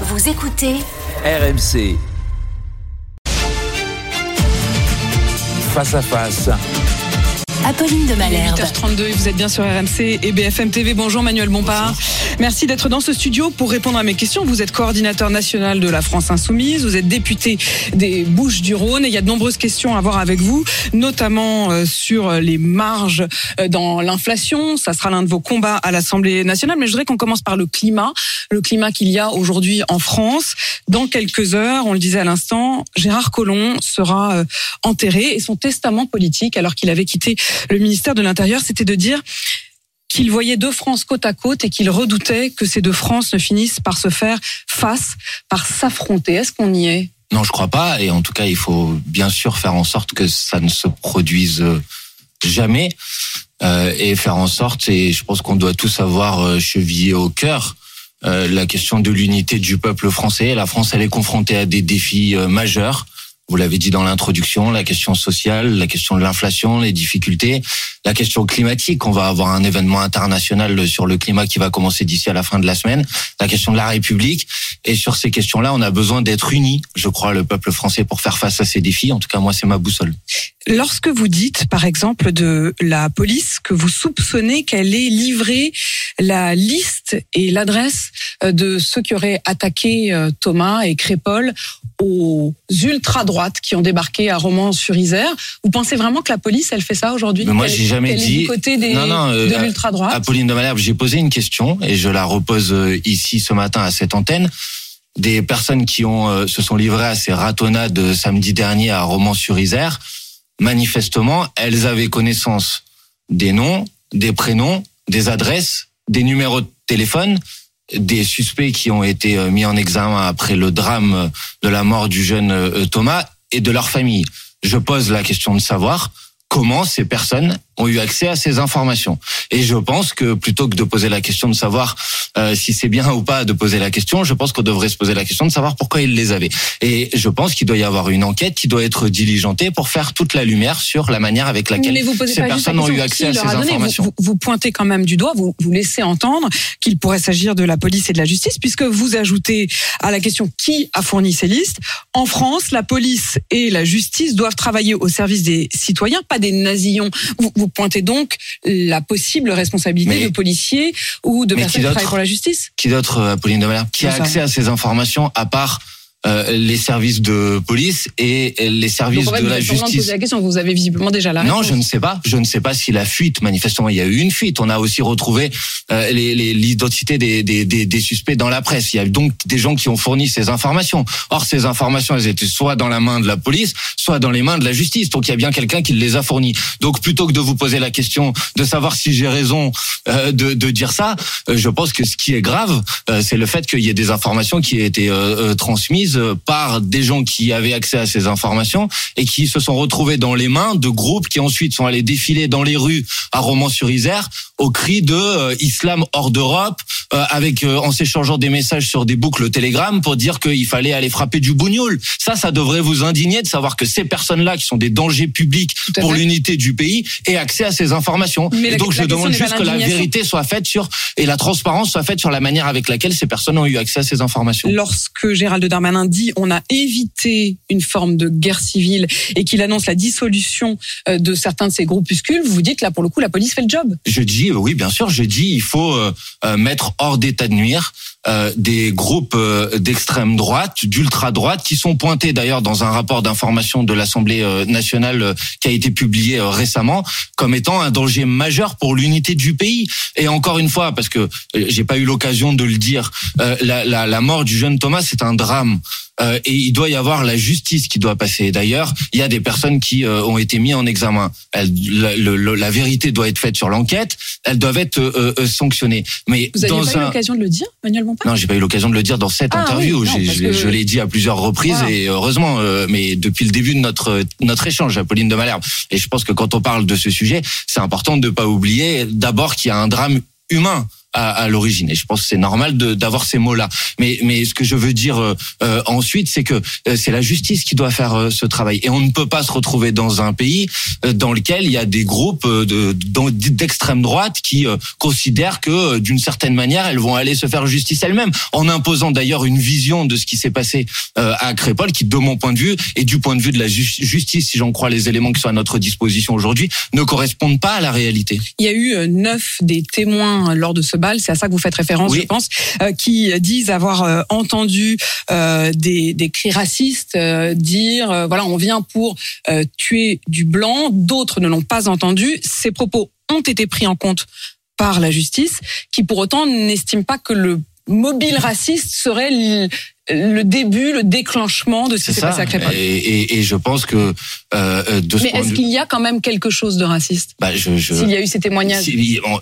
Vous écoutez RMC. Face à face. Apolline de Malherbe. 8h32 et vous êtes bien sur RMC et BFM TV. Bonjour Manuel Bompard. Merci d'être dans ce studio pour répondre à mes questions. Vous êtes coordinateur national de la France Insoumise, vous êtes député des Bouches du Rhône et il y a de nombreuses questions à voir avec vous, notamment euh, sur les marges euh, dans l'inflation. Ça sera l'un de vos combats à l'Assemblée nationale, mais je voudrais qu'on commence par le climat, le climat qu'il y a aujourd'hui en France. Dans quelques heures, on le disait à l'instant, Gérard Collomb sera euh, enterré et son testament politique, alors qu'il avait quitté le ministère de l'Intérieur, c'était de dire qu'il voyait deux France côte à côte et qu'il redoutait que ces deux France ne finissent par se faire face, par s'affronter. Est-ce qu'on y est? Non, je crois pas. Et en tout cas, il faut bien sûr faire en sorte que ça ne se produise jamais euh, et faire en sorte. Et je pense qu'on doit tous avoir euh, chevillé au cœur euh, la question de l'unité du peuple français. La France, elle est confrontée à des défis euh, majeurs. Vous l'avez dit dans l'introduction, la question sociale, la question de l'inflation, les difficultés, la question climatique. On va avoir un événement international sur le climat qui va commencer d'ici à la fin de la semaine. La question de la République. Et sur ces questions-là, on a besoin d'être unis, je crois, le peuple français pour faire face à ces défis. En tout cas, moi, c'est ma boussole. Lorsque vous dites, par exemple, de la police que vous soupçonnez qu'elle ait livré la liste et l'adresse de ceux qui auraient attaqué euh, Thomas et Crépol aux qui ont débarqué à Romans-sur-Isère, vous pensez vraiment que la police, elle fait ça aujourd'hui? Moi, j'ai jamais dit. Du côté des, non, non, euh, de l'ultra-droite? Apolline de Malherbe, j'ai posé une question et je la repose euh, ici ce matin à cette antenne. Des personnes qui ont se sont livrées à ces ratonnades samedi dernier à Romans-sur-Isère manifestement, elles avaient connaissance des noms, des prénoms, des adresses, des numéros de téléphone, des suspects qui ont été mis en examen après le drame de la mort du jeune Thomas et de leur famille. Je pose la question de savoir comment ces personnes ont eu accès à ces informations. Et je pense que plutôt que de poser la question de savoir euh, si c'est bien ou pas de poser la question, je pense qu'on devrait se poser la question de savoir pourquoi ils les avaient. Et je pense qu'il doit y avoir une enquête qui doit être diligentée pour faire toute la lumière sur la manière avec laquelle ces personnes ont eu accès à ces informations. Vous, pointez quand même du doigt, vous, vous laissez entendre qu'il pourrait s'agir de la police et de la justice, puisque vous ajoutez à la question qui a fourni ces listes. En France, la police et la justice doivent travailler au service des citoyens, pas des. Vous, vous pointez donc la possible responsabilité Mais- de policiers ou de personnes qui travaillent pour la justice? Qui d'autre, euh, Apolline de Malherbe, qui a accès à ces informations à part euh, les services de police et les services Donc en fait, de la justice poser la question, vous avez visiblement déjà la Non, je ne sais pas. Je ne sais pas si la fuite, manifestement, il y a eu une fuite. On a aussi retrouvé euh, les- les- l'identité des, des, des, des suspects dans la presse. Il y a donc des gens qui ont fourni ces informations. Or, ces informations, elles étaient soit dans la main de la police, soit dans les mains de la justice. Donc, il y a bien quelqu'un qui les a fournis. Donc, plutôt que de vous poser la question de savoir si j'ai raison euh, de, de dire ça, euh, je pense que ce qui est grave, euh, c'est le fait qu'il y ait des informations qui aient été transmises euh, par des gens qui avaient accès à ces informations et qui se sont retrouvés dans les mains de groupes qui ensuite sont allés défiler dans les rues à Romans-sur-Isère au cri de euh, islam hors d'Europe, euh, avec euh, en s'échangeant des messages sur des boucles Telegram pour dire qu'il fallait aller frapper du bougnoul. Ça, ça devrait vous indigner de savoir que ces personnes-là, qui sont des dangers publics pour l'unité du pays, aient accès à ces informations. Mais et la- donc, la je demande juste que la vérité soit faite sur et la transparence soit faite sur la manière avec laquelle ces personnes ont eu accès à ces informations. lorsque Gérald Darmanin dit on a évité une forme de guerre civile et qu'il annonce la dissolution euh, de certains de ces groupuscules, vous vous dites là pour le coup la police fait le job. Je dis, euh, oui, bien sûr, je dis, il faut euh, mettre hors d'état de nuire des groupes d'extrême droite, d'ultra droite, qui sont pointés d'ailleurs dans un rapport d'information de l'Assemblée nationale qui a été publié récemment, comme étant un danger majeur pour l'unité du pays. Et encore une fois, parce que j'ai pas eu l'occasion de le dire, la mort du jeune Thomas, c'est un drame. Euh, et il doit y avoir la justice qui doit passer. D'ailleurs, il y a des personnes qui euh, ont été mises en examen. Elles- la, le- le- la vérité doit être faite sur l'enquête. Elles doivent être euh, euh, sanctionnées. Mais Vous n'aviez dans pas eu l'occasion de le dire, Manuel Bompard? Non, j'ai pas eu l'occasion de le dire dans cette Ah interview. oui, non, je que- je l'ai dit à plusieurs reprises et heureusement. mais depuis le début de notre notre échange, Apolline de Malherbe. Et je pense que quand on parle de ce sujet, c'est important de ne pas oublier d'abord qu'il y a un drame humain à, à l'origine. Et je pense que c'est normal de- d'avoir ces mots-là. Mais, mais ce que je veux dire euh, euh, ensuite, c'est que euh, c'est la justice qui doit faire euh, ce travail. Et on ne peut pas se retrouver dans un pays euh, dans lequel il y a des groupes euh, de- d'extrême droite qui considèrent que d'une certaine manière, elles vont aller se faire justice elles-mêmes, en imposant d'ailleurs une vision de ce qui s'est passé à Crépol, qui, de mon point de vue, et du point de vue de la ju- justice, si j'en crois les éléments qui sont à notre disposition aujourd'hui, ne correspondent pas à la réalité. Il y a eu neuf des témoins lors de ce c'est à ça que vous faites référence, Oui. je pense, euh, qui disent avoir euh, entendu euh, des, des cris racistes dire voilà on vient pour tuer du blanc. D'autres ne l'ont pas entendu. Ces propos ont été pris en compte par la justice, qui pour autant n'estime pas que le mobile raciste serait le, début, le déclenchement de ce qui s'est passé à Crépol. Et, et, et je pense que euh, euh, de ce Mais de est-ce qu'il y a quand même quelque chose de raciste bah, je, je, s'il y a eu ces témoignages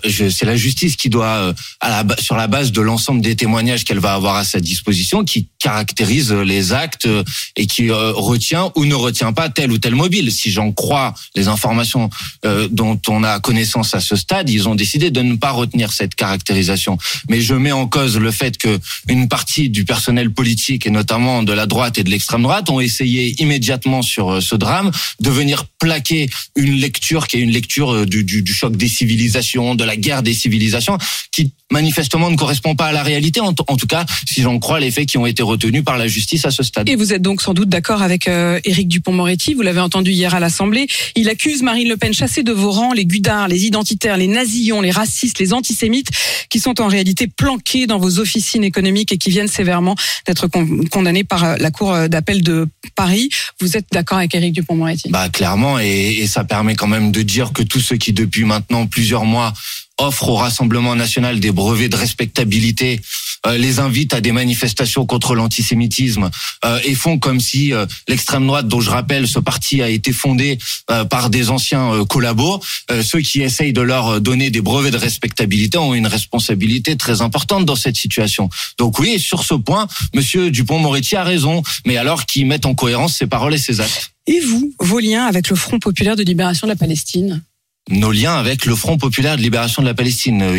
c'est la justice qui doit, euh, à la, sur la base de l'ensemble des témoignages qu'elle va avoir à sa disposition, qui caractérise les actes et qui retient ou ne retient pas tel ou tel mobile. Si j'en crois les informations euh, dont on a connaissance à ce stade, ils ont décidé de ne pas retenir cette caractérisation. Mais je mets en cause le fait que une partie du personnel politique et notamment de la droite et de l'extrême droite ont essayé immédiatement sur ce drame de venir plaquer une lecture qui est une lecture euh, du, choc des civilisations, de la guerre des civilisations, qui manifestement ne correspond pas à la réalité, en, tout cas si j'en crois les faits qui ont été retenus par la justice à ce stade. Et vous êtes donc sans doute d'accord avec euh, Éric Dupont-Moretti, vous l'avez entendu hier à l'Assemblée. Il accuse Marine Le Pen chasser de vos rangs les gudards, les identitaires, les nazillons, les racistes, les antisémites, qui sont en réalité planqués dans vos officines économiques et qui viennent sévèrement d'être con- condamnés par euh, la Cour d'appel de Paris. Vous êtes d'accord avec Éric Dupont-Moretti Bah clairement, et, et ça permet quand même de dire que tous ceux qui depuis maintenant plusieurs mois offrent au Rassemblement national des brevets de respectabilité, euh, les invitent à des manifestations contre l'antisémitisme euh, et font comme si euh, l'extrême droite, dont je rappelle, ce parti a été fondé euh, par des anciens euh, collabos, euh, ceux qui essayent de leur donner des brevets de respectabilité ont une responsabilité très importante dans cette situation. Donc oui, sur ce point, Monsieur Dupont-Moretti a raison, mais alors qu'ils mettent en cohérence ses paroles et ses actes? Et vous, vos liens avec le Front populaire de libération de la Palestine? Nos liens avec le Front populaire de libération de la Palestine euh,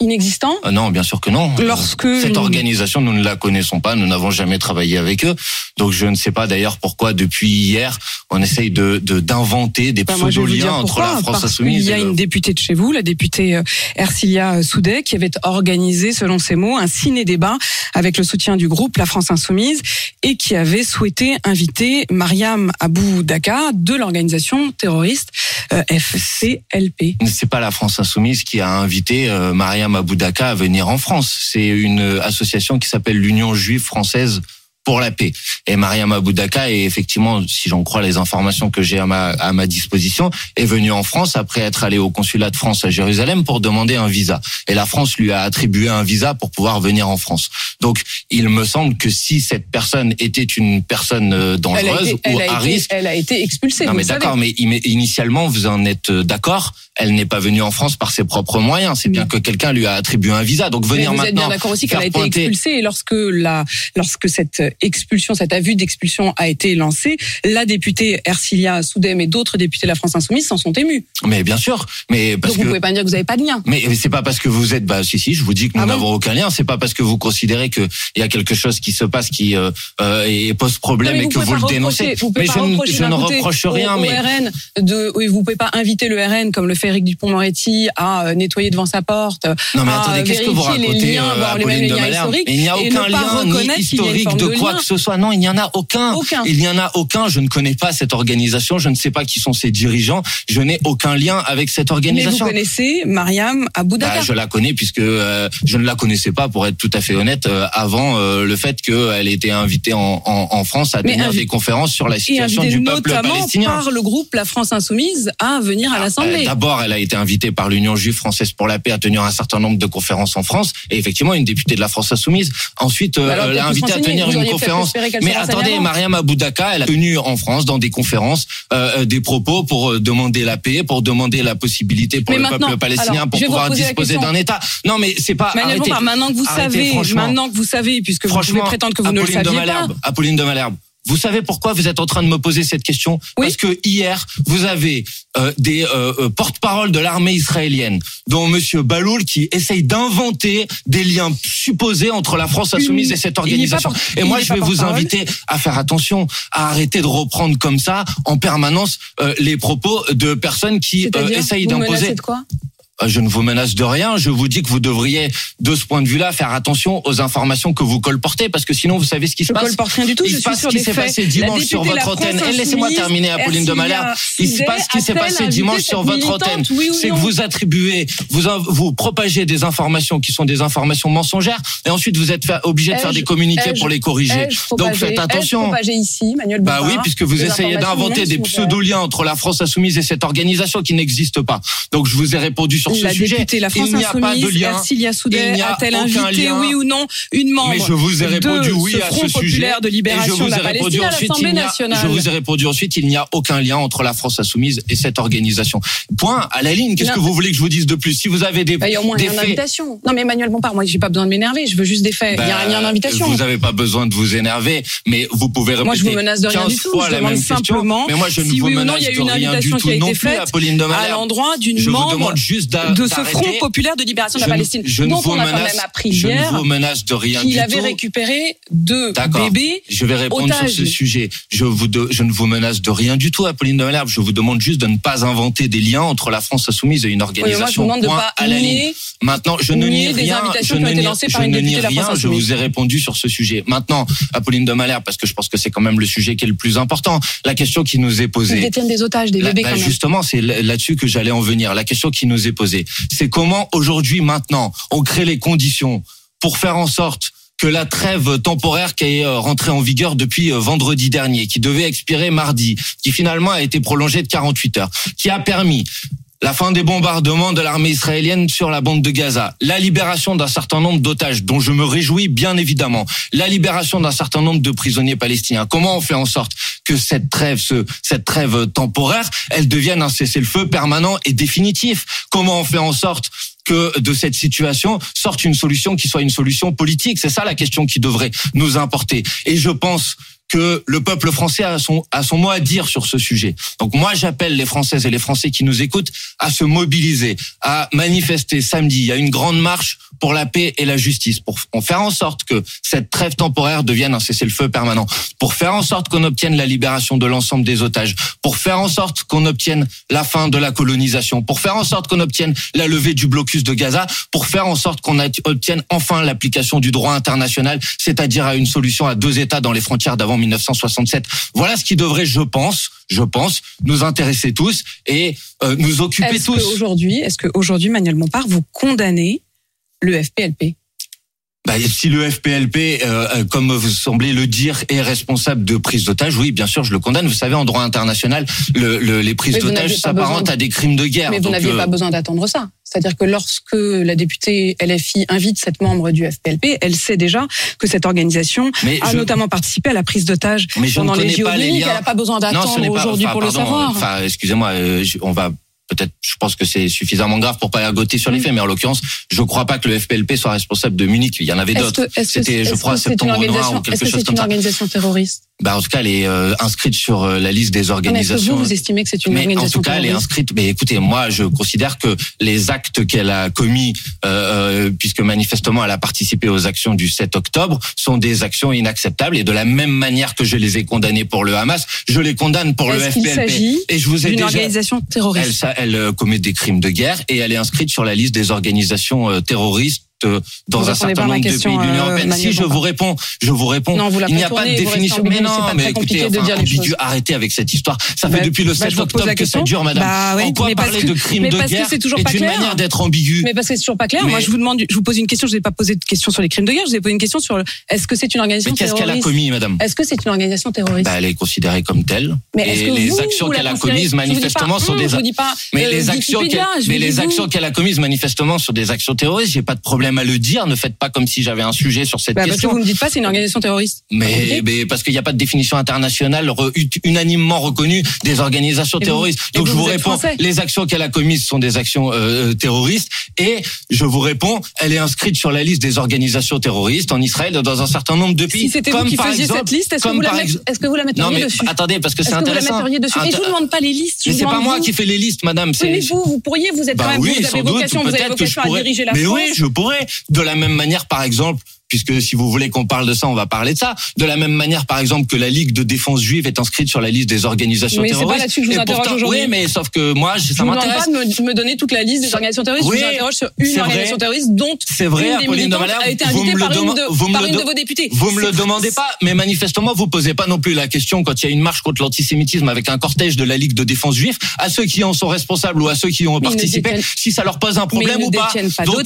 inexistant Euh, Non, bien sûr que non. Lorsque cette organisation, nous ne la connaissons pas, nous n'avons jamais travaillé avec eux, donc je ne sais pas d'ailleurs pourquoi depuis hier on essaye de de- d'inventer des Bah, dire pseudo-liens entre pourquoi. la France insoumise. qu'il y a et le- une députée de chez vous, la députée euh, Ercilia Soudet, qui avait organisé, selon ses mots, un ciné-débat avec le soutien du groupe La France Insoumise et qui avait souhaité inviter Mariam Abou Daka de l'organisation terroriste euh, FCLP. C'est pas la France insoumise qui a invité euh, Aboudaka à venir en France. C'est une euh, association qui s'appelle l'Union juive française pour la paix. Et Mariam Aboudaka est effectivement, si j'en crois les informations que j'ai à ma, à ma disposition, est venue en France après être allée au consulat de France à Jérusalem pour demander un visa. Et la France lui a attribué un visa pour pouvoir venir en France. Donc, il me semble que si cette personne était une personne euh, dangereuse été, ou à été, risque, elle a été expulsée. non mais d'accord, mais initialement vous en êtes euh, d'accord. Elle n'est pas venue en France par ses propres moyens. C'est bien que quelqu'un lui a attribué un visa. Donc Mais venir vous êtes bien maintenant d'accord aussi qu'elle a été pointer- expulsée et lorsque la, lorsque cette expulsion, cet avis d'expulsion a été lancé, la députée Ercilia Soudem et d'autres députés de la France Insoumise s'en sont émus. Mais bien sûr. Mais parce Donc vous que pouvez pas me dire que vous n'avez pas de lien. mais mais c'est pas parce que vous êtes bah si si je vous dis que nous Ah bon n'avons aucun lien c'est pas parce que vous considérez que il y a quelque chose qui se passe qui euh, euh, et pose problème et que vous le dénoncez vous mais pas je, reprocher je ne reproche au- rien au mais RN de, oui, vous pouvez pas inviter le RN comme le fait Eric Dupond-Moretti à euh, nettoyer devant sa porte. non mais attendez qu'est-ce que vous racontez liens, euh, les de Malherbe il n'y a aucun lien ni historique de de quoi que ce soit non il n'y en a aucun Aucun. il n'y en a aucun je ne connais pas cette organisation je ne sais pas qui sont ses dirigeants je n'ai aucun lien avec cette Mais vous organisation connaissez Mariam Aboudaka. Bah, je la connais puisque euh, je ne la connaissais pas, pour être tout à fait honnête, euh, avant euh, le fait qu'elle était invitée en, en, en France à tenir des conférences sur la situation du peuple notamment palestinien. par le groupe La France Insoumise à venir à Euh, l'Assemblée. D'abord, elle a été invitée par l'Union juive française pour la paix à tenir un certain nombre de conférences en France, et effectivement une députée de la France insoumise. Ensuite, Bah elle a peut-être invité à tenir une conférence. Mais attendez. Mariam Aboudaka, elle a tenu en France dans des conférences euh, euh, des propos pour euh, demander la paix, pour demander la possibilité pour Mais le peuple palestinien alors, pour pouvoir disposer d'un État. Non, mais c'est pas. Arrêtez. Maintenant que vous Arrêtez, savez, maintenant que vous savez, puisque vous pouvez prétendre que vous ne le Apolline de saviez pas. Malherbe, Apolline de Malherbe, Vous savez pourquoi vous êtes en train de me poser cette question? Oui. Parce que hier, vous avez euh, des euh, euh, porte-parole de l'armée israélienne, dont Monsieur Baloul, qui essaye d'inventer des liens supposés entre la France insoumise et cette pas organisation. Et moi, je vais vous inviter à faire attention, à arrêter de reprendre comme ça en permanence euh, les propos de personnes qui euh, essayent d'imposer. Euh, Je ne vous menace de rien. Je vous dis que vous devriez, de ce point de vue-là, faire attention aux informations que vous colportez, parce que sinon, vous savez ce qui se Je passe. colporte rien du tout. Il je se passe ce qui s'est passé dimanche sur votre antenne. Et laissez-moi terminer, Apolline de Malherbe. Il se passe ce qui s'est passé dimanche sur votre antenne. oui C'est que vous attribuez, vous, vous propagez des informations qui sont des informations mensongères, et ensuite vous êtes obligé de faire des communiqués pour les corriger. Donc faites attention. ici, Manuel Bah oui, puisque vous essayez d'inventer des pseudo-liens entre la France insoumise et cette organisation qui n'existe pas. Donc je vous ai répondu sur ce La sujet. députée La France Il n'y a pas de Insoumise, lien. Soudet, a-t-elle invité, oui ou non, une membre Mais je vous ai répondu oui ce à Front ce sujet. populaire de Et je libération vous de la ai répondu ensuite, il a- je vous ai répondu ensuite, il n'y a aucun lien entre la France insoumise et cette organisation. Point. À la ligne. Qu'est-ce Non. que vous voulez que je vous dise de plus? Si vous avez des, Bah, il y a au moins des faits, invitation. Non mais Emmanuel Bompard, moi j'ai pas besoin de m'énerver, je veux juste des faits. il y a bah, il y a une invitation. Vous n'avez pas besoin de vous énerver, mais vous pouvez répéter Moi, je vous menace de rien 15 du tout. Je demande simplement Mais moi, je ne si vous oui non, menace a de rien du invitation tout non plus, Apolline à l'endroit d'une Je vous membre demande juste de ce. Front populaire de libération de la ne- Palestine, je ne dont vous on a quand menace- même appris Je hier ne vous menace de rien qu'il avait récupéré deux bébés. Je vais répondre otages. sur ce sujet. Je, vous de- je ne vous menace de rien du tout, Apolline de Malherbe. Je vous demande juste de ne pas inventer des liens entre la France insoumise et une Oui, organisation. moi je vous demande de pas à la ligne. nier Maintenant, je ne nie rien. Je ne nie, je ne nie rien. Je vous ai répondu sur ce sujet. Maintenant, Apolline de Malherbe, parce que je pense que c'est quand même le sujet qui est le plus important. La question qui nous est Ils posée. détiennent des otages, des bébés bah, quand même. justement, c'est là- là-dessus que j'allais en venir. La question qui nous est posée, c'est comment aujourd'hui, maintenant, on crée les conditions pour faire en sorte que la trêve temporaire qui est euh, rentrée en vigueur depuis euh, vendredi dernier, qui devait expirer mardi, qui finalement a été prolongée de 48 heures, qui a permis la fin des bombardements de l'armée israélienne sur la bande de Gaza, la libération d'un certain nombre d'otages, dont je me réjouis bien évidemment, la libération d'un certain nombre de prisonniers palestiniens. Comment on fait en sorte que cette trêve, ce, cette trêve temporaire, elle devienne un cessez-le-feu permanent et définitif? Comment on fait en sorte que de cette situation sorte une solution qui soit une solution politique? C'est ça la question qui devrait nous importer. Et je pense que le peuple français a son, a son mot à dire sur ce sujet. Donc moi, j'appelle les Françaises et les Français qui nous écoutent à se mobiliser, à manifester samedi. Il y a une grande marche pour la paix et la justice, pour faire en sorte que cette trêve temporaire devienne un cessez-le-feu permanent, pour faire en sorte qu'on obtienne la libération de l'ensemble des otages, pour faire en sorte qu'on obtienne la fin de la colonisation, pour faire en sorte qu'on obtienne la levée du blocus de Gaza, pour faire en sorte qu'on obtienne enfin l'application du droit international, c'est-à-dire à une solution à deux États dans les frontières d'avant 1967. Voilà ce qui devrait, je pense, je pense, nous intéresser tous et euh, nous occuper tous. qu'aujourd'hui, est-ce qu'aujourd'hui, Manuel Bompard, vous condamnez le FPLP Bah, si le FPLP, euh, euh, comme vous semblez le dire, est responsable de prise d'otages, oui, bien sûr, je le condamne. Vous savez, en droit international, le, le- les prises d'otages s'apparentent à des crimes de guerre. Mais vous n'aviez euh, pas besoin d'attendre ça. C'est-à-dire que lorsque la députée LFI invite cette membre du FPLP, elle sait déjà que cette organisation mais a je- notamment participé à la prise d'otage Mais je ne pendant les connais pas les JO. liens. Elle n'a pas besoin d'attendre aujourd'hui enfin, pour le savoir. Enfin, excusez-moi, euh, on va peut-être. Je pense que c'est suffisamment grave pour pas ergoter sur les Mm. faits, mais en l'occurrence, je ne crois pas que le FPLP soit responsable de Munich. Il y en avait d'autres. que- est-ce que C'était, je crois, que c'est une septembre noir organisation- ou quelque Est-ce que chose c'est comme une ça. organisation terroriste Bah, en tout cas, elle est euh, inscrite sur euh, la liste des Non, mais Est-ce que organisations. vous, vous estimez que c'est une mais en organisation tout cas, elle est inscrite. Mais écoutez, moi, je considère que les actes qu'elle a commis, euh, euh, puisque manifestement elle a participé aux actions du 7 octobre, sont des actions inacceptables. Et de la même manière que je les ai condamnées pour le Hamas, je les condamne pour le FPLP. s'agit Et je vous ai d'une déjà. organisation Elle, terroriste ça, elle euh, commet des crimes de guerre et elle est inscrite sur la liste des organisations euh, terroristes dans Vous un certain nombre de pays de l'Union euh, européenne. Si je vous réponds, je vous réponds. Non, vous la il n'y a pas de définition. Mais non, mais écoutez, enfin, ambigu, arrêtez avec cette histoire. Ça Bah, fait depuis le bah, 7 je vous pose la octobre que ça dure, madame. Bah oui, en quoi parler que- de crimes de guerre c'est toujours est pas une clair. manière d'être ambigu Mais parce que c'est toujours pas clair. Mais- Moi, je vous demande, je vous pose une question. Je vous ai pas posé de question sur les crimes de guerre. Je vous ai posé une question sur est-ce que c'est une organisation Mais qu'est-ce qu'elle a terroriste commis, madame? Est-ce que c'est une organisation terroriste? Bah, Elle est considérée comme telle. Et les actions qu'elle a commises manifestement sont des mais euh, les actions qu'elle a commises manifestement sur des actions terroristes, j'ai pas de problème problème à le dire. Ne faites pas comme si j'avais un sujet sur cette Bah, parce que question. vous me dites pas, c'est une organisation terroriste. Mais, mais parce qu'il n'y a pas de définition internationale re- unanimement reconnue des organisations vous- terroristes. Donc vous, je vous réponds, les actions qu'elle a commises sont des actions euh, terroristes. Et je vous réponds, elle est inscrite sur la liste des organisations terroristes en Israël dans un certain nombre de pays. Si c'était vous qui faisiez exemple- cette liste, est-ce que, est-ce que vous la Non metteriez mais dessus attendez parce que c'est Est-ce que vous la intéressant. dessus Et je vous demande pas les listes. je mais c'est pas moi vous. qui fais les listes, madame. Oui, mais vous, vous pourriez, vous êtes bah quand même, oui, vous avez doute, vocation, vous avez vocation à pourrais. diriger la mais France. oui, je pourrais. De la même manière, par exemple, puisque si vous voulez qu'on parle de ça, on va parler de ça. De la même manière, par exemple, que la Ligue de défense juive est inscrite sur la liste des organisations Mais c'est pas terroristes. là-dessus que je vous interroge aujourd'hui. Oui, mais sauf que moi, Je ça vous demande m'intéresse. pas de me, me donner toute la liste des organisations terroristes. Oui, je vous interroge sur une organisation terroriste dont C'est vrai, une des Apolline de militantes Malherbe, a été invitée par une, de, par une de- vos députés. Vous me le demandez pas, mais manifestement, vous posez pas non plus la question quand il y a une marche contre l'antisémitisme avec un cortège de la Ligue de défense juive, à ceux qui en sont responsables ou à ceux qui ont Mais ils participé, si ça leur pose un Mais problème ils ou ne pas. détiennent pas Donc,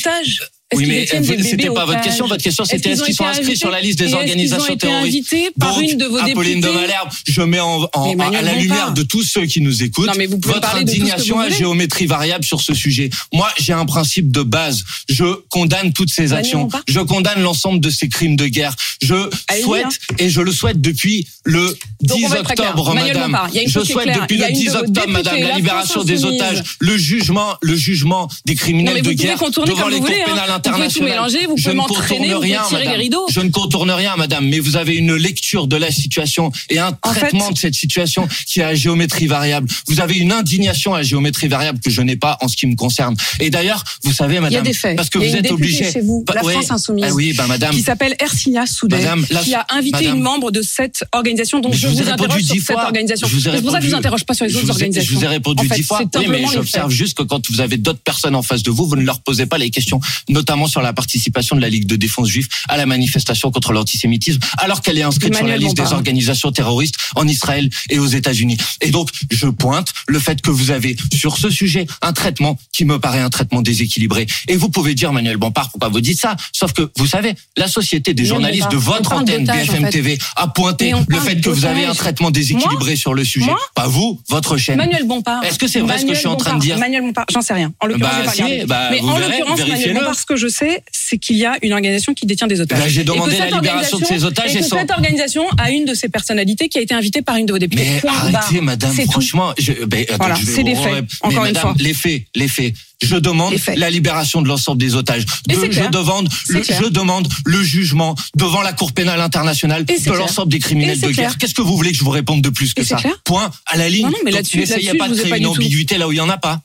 oui, mais des c'était pas votre question. Votre question, c'était est-ce qu'ils sont inscrits sur la liste des organisations terroristes par une de vos Apolline de Malherbe, je mets en, en- à la lumière de tous ceux qui nous écoutent Non, mais vous votre indignation à géométrie variable sur ce sujet. Moi, j'ai un principe de base. Je condamne toutes ces actions. Je condamne l'ensemble de ces crimes de guerre. Je Allez-y, souhaite, hein. et je le souhaite depuis le Donc, 10 on va être très clair. octobre, madame. Je souhaite depuis le une de 10 vos octobre, madame, la libération des otages, le jugement, le jugement des criminels de guerre devant les cours voulez, Vous pouvez tout mélanger, vous pouvez ne m'entraîner, contourne vous pouvez tirer les madame. rideaux. Je ne contourne rien, madame, mais vous avez une lecture de la situation et un En fait- traitement de cette situation qui est à géométrie variable. Vous avez une indignation à géométrie variable que je n'ai pas en ce qui me concerne. Et d'ailleurs, vous savez, madame, parce que vous êtes députée obligé. chez vous, Bah, la. France Insoumise, Ah oui, bah madame. qui s'appelle Ersilia Madame, la- qui a invité Madame. une membre de cette organisation dont Mais je, je vous répondu interroge sur cette organisation. Je vous ai C'est pour ça que je répondu- vous interroge pas sur les autres ai- organisations. Je vous ai répondu dix fois. Oui, mais j'observe juste que quand vous avez d'autres personnes en face de vous, vous ne leur posez pas les questions, notamment sur la participation de la Ligue de défense juive à la manifestation contre l'antisémitisme, alors qu'elle est inscrite sur la liste des organisations terroristes en Israël et aux États-Unis. Et donc, je pointe le fait que vous avez sur ce sujet un traitement qui me paraît un traitement déséquilibré. Et vous pouvez dire, Manuel Bompard, pourquoi vous dites ça? Sauf que, vous savez, la société des journalistes de votre antenne, en BFM fait. TV, a pointé le fait que vous avez un traitement déséquilibré sur le sujet. Moi Pas vous, votre chaîne. Manuel Bompard. Est-ce que c'est vrai ce que je suis en train de dire? Manuel Bompard, j'en sais rien. En l'occurrence, Bah, si, bah, Mais en l'occurrence, Manuel. Bompard, ce que je sais, c'est qu'il y a une organisation qui détient des otages. J'ai demandé la libération de ces otages et et que sans- cette organisation a une de ses personnalités qui a été invitée par une de vos députés. Mais Point arrêtez, barre. madame, franchement, je, ben, attends, Voilà, je vais c'est des faits, re- encore mais une madame, fois. Les faits, les faits. Je demande la libération de l'ensemble des otages. De- je demande, le, clair. je demande le jugement devant la Cour pénale internationale Et de l'ensemble des criminels de guerre. clair. Qu'est-ce que vous voulez que je vous réponde de plus que ça. Point à la ligne. Non, non, mais là-dessus- n'essayez pas je de créer pas une ambiguïté là où il y en a pas.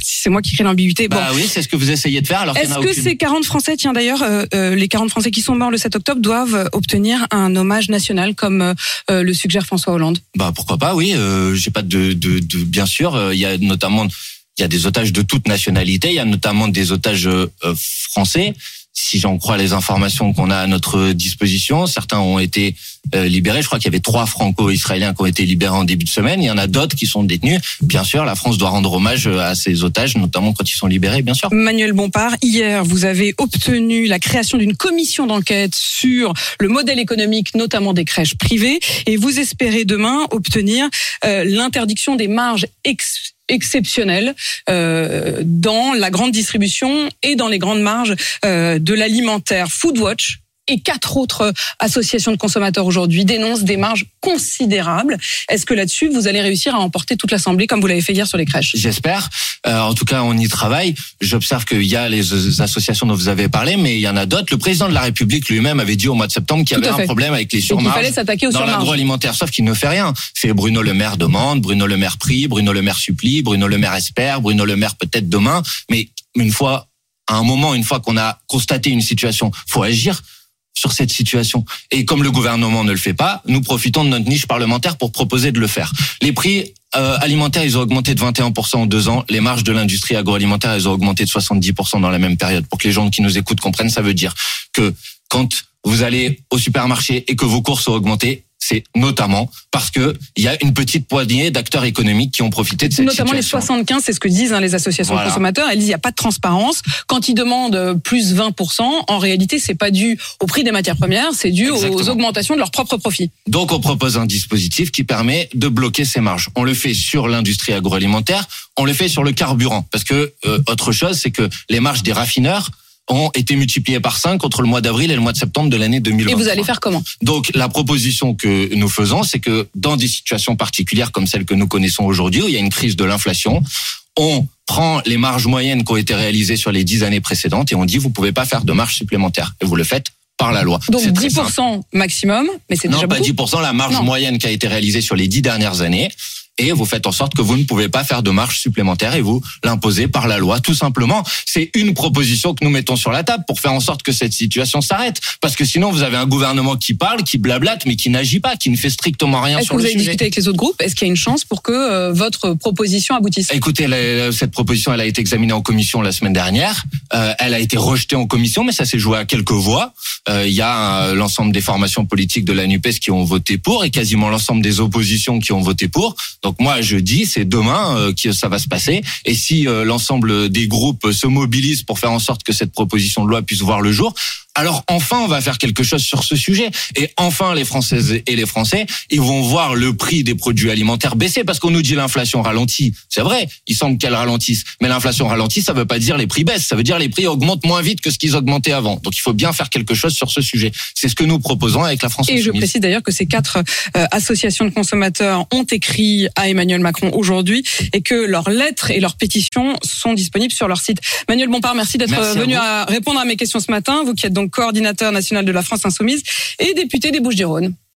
Si c'est moi qui crée l'ambiguïté. Bon. Bah oui, c'est ce que vous essayez de faire alors Est-ce que aucune. ces 40 Français, tiens d'ailleurs, euh, euh, les 40 Français qui sont morts le 7 octobre doivent euh, obtenir un hommage national comme euh, euh, le suggère François Hollande? Bah pourquoi pas, oui. Euh, J'ai pas de, de, de bien sûr. euh, Il y a notamment il y a des otages de toute nationalité. Il y a notamment des otages français. Si j'en crois les informations qu'on a à notre disposition, certains ont été euh, libérés. Je crois qu'il y avait trois franco-israéliens qui ont été libérés en début de semaine. Il y en a d'autres qui sont détenus. Bien sûr, la France doit rendre hommage euh, à ces otages, notamment quand ils sont libérés, bien sûr. Manuel Bompard, hier, vous avez obtenu la création d'une commission d'enquête sur le modèle économique, notamment des crèches privées, et vous espérez demain obtenir euh, l'interdiction des marges ex- exceptionnelles euh, dans la grande distribution et dans les grandes marges euh, de l'alimentaire. Foodwatch et quatre autres associations de consommateurs aujourd'hui dénoncent des marges considérables. Est-ce que là-dessus, vous allez réussir à emporter toute l'Assemblée comme vous l'avez fait hier sur les crèches? J'espère. Euh, en tout cas, on y travaille. J'observe qu'il y a les euh, associations dont vous avez parlé, mais il y en a d'autres. Le président de la République lui-même avait dit au mois de septembre qu'il y avait un fait. problème avec les surmarges. fallait s'attaquer aux dans l'agroalimentaire, sauf qu'il ne fait rien. C'est Bruno Le Maire demande, Bruno Le Maire prie, Bruno Le Maire supplie, Bruno Le Maire espère, Bruno Le Maire peut-être demain, mais une fois, à un moment, une fois qu'on a constaté une situation, faut agir sur cette situation. Et comme le gouvernement ne le fait pas, nous profitons de notre niche parlementaire pour proposer de le faire. Les prix euh, alimentaires, ils ont augmenté de 21% en deux ans. Les marges de l'industrie agroalimentaire, elles ont augmenté de 70% dans la même période. Pour que les gens qui nous écoutent comprennent, ça veut dire que quand vous allez au supermarché et que vos courses ont augmenté, c'est notamment parce que il y a une petite poignée d'acteurs économiques qui ont profité de cette Notamment les situation. 75, c'est ce que disent hein, les associations Voilà. de consommateurs. Elles disent il n'y a pas de transparence. Quand ils demandent euh, plus 20%, en réalité, c'est pas dû au prix des matières premières, c'est dû aux augmentations de leurs propres profits. Donc on propose un dispositif qui permet de bloquer ces marges. On le fait sur l'industrie agroalimentaire, on le fait sur le carburant parce que euh, autre chose c'est que les marges des raffineurs ont été multipliés par 5 entre le mois d'avril et le mois de septembre de l'année 2023. Et vous allez faire comment? Donc la proposition que nous faisons, c'est que dans des situations particulières comme celle que nous connaissons aujourd'hui, où il y a une crise de l'inflation, on prend les marges moyennes qui ont été réalisées sur les dix années précédentes et on dit vous pouvez pas faire de marge supplémentaire. Et vous le faites par la loi. Donc C'est très 10% maximum, mais c'est non, déjà pas beaucoup? 10%, la marge Non. moyenne qui a été réalisée sur les dix dernières années. Et vous faites en sorte que vous ne pouvez pas faire de marge supplémentaire et vous l'imposez par la loi, tout simplement. C'est une proposition que nous mettons sur la table pour faire en sorte que cette situation s'arrête. Parce que sinon, vous avez un gouvernement qui parle, qui blablate, mais qui n'agit pas, qui ne fait strictement rien Est-ce que sur vous le avez sujet. discuté avec les autres groupes? Est-ce qu'il y a une chance pour que euh, votre proposition aboutisse? Écoutez, la- cette proposition, elle a été examinée en commission la semaine dernière. Euh, elle a été rejetée en commission, mais ça s'est joué à quelques voix. Euh, Il y a l'ensemble des formations politiques de la Nupes qui ont voté pour et quasiment l'ensemble des oppositions qui ont voté pour. Donc moi, je dis, c'est demain euh, que ça va se passer. Et si euh, l'ensemble des groupes se mobilisent pour faire en sorte que cette proposition de loi puisse voir le jour, alors enfin, on va faire quelque chose sur ce sujet. Et enfin, les Françaises et les Français, ils vont voir le prix des produits alimentaires baisser parce qu'on nous dit l'inflation ralentit. C'est vrai, il semble qu'elle ralentisse. Mais l'inflation ralentit, ça veut pas dire les prix baissent. Ça veut dire les prix augmentent moins vite que ce qu'ils augmentaient avant. Donc il faut bien faire quelque chose sur ce sujet. C'est ce que nous proposons avec la France Et je précise d'ailleurs que ces quatre euh, associations de consommateurs ont écrit à Emmanuel Macron aujourd'hui et que leurs lettres et leurs pétitions sont disponibles sur leur site. Manuel Bompard, merci d'être à venu à répondre à mes questions ce matin. Vous qui êtes coordinateur national de la France Insoumise et député des Bouches-du-Rhône.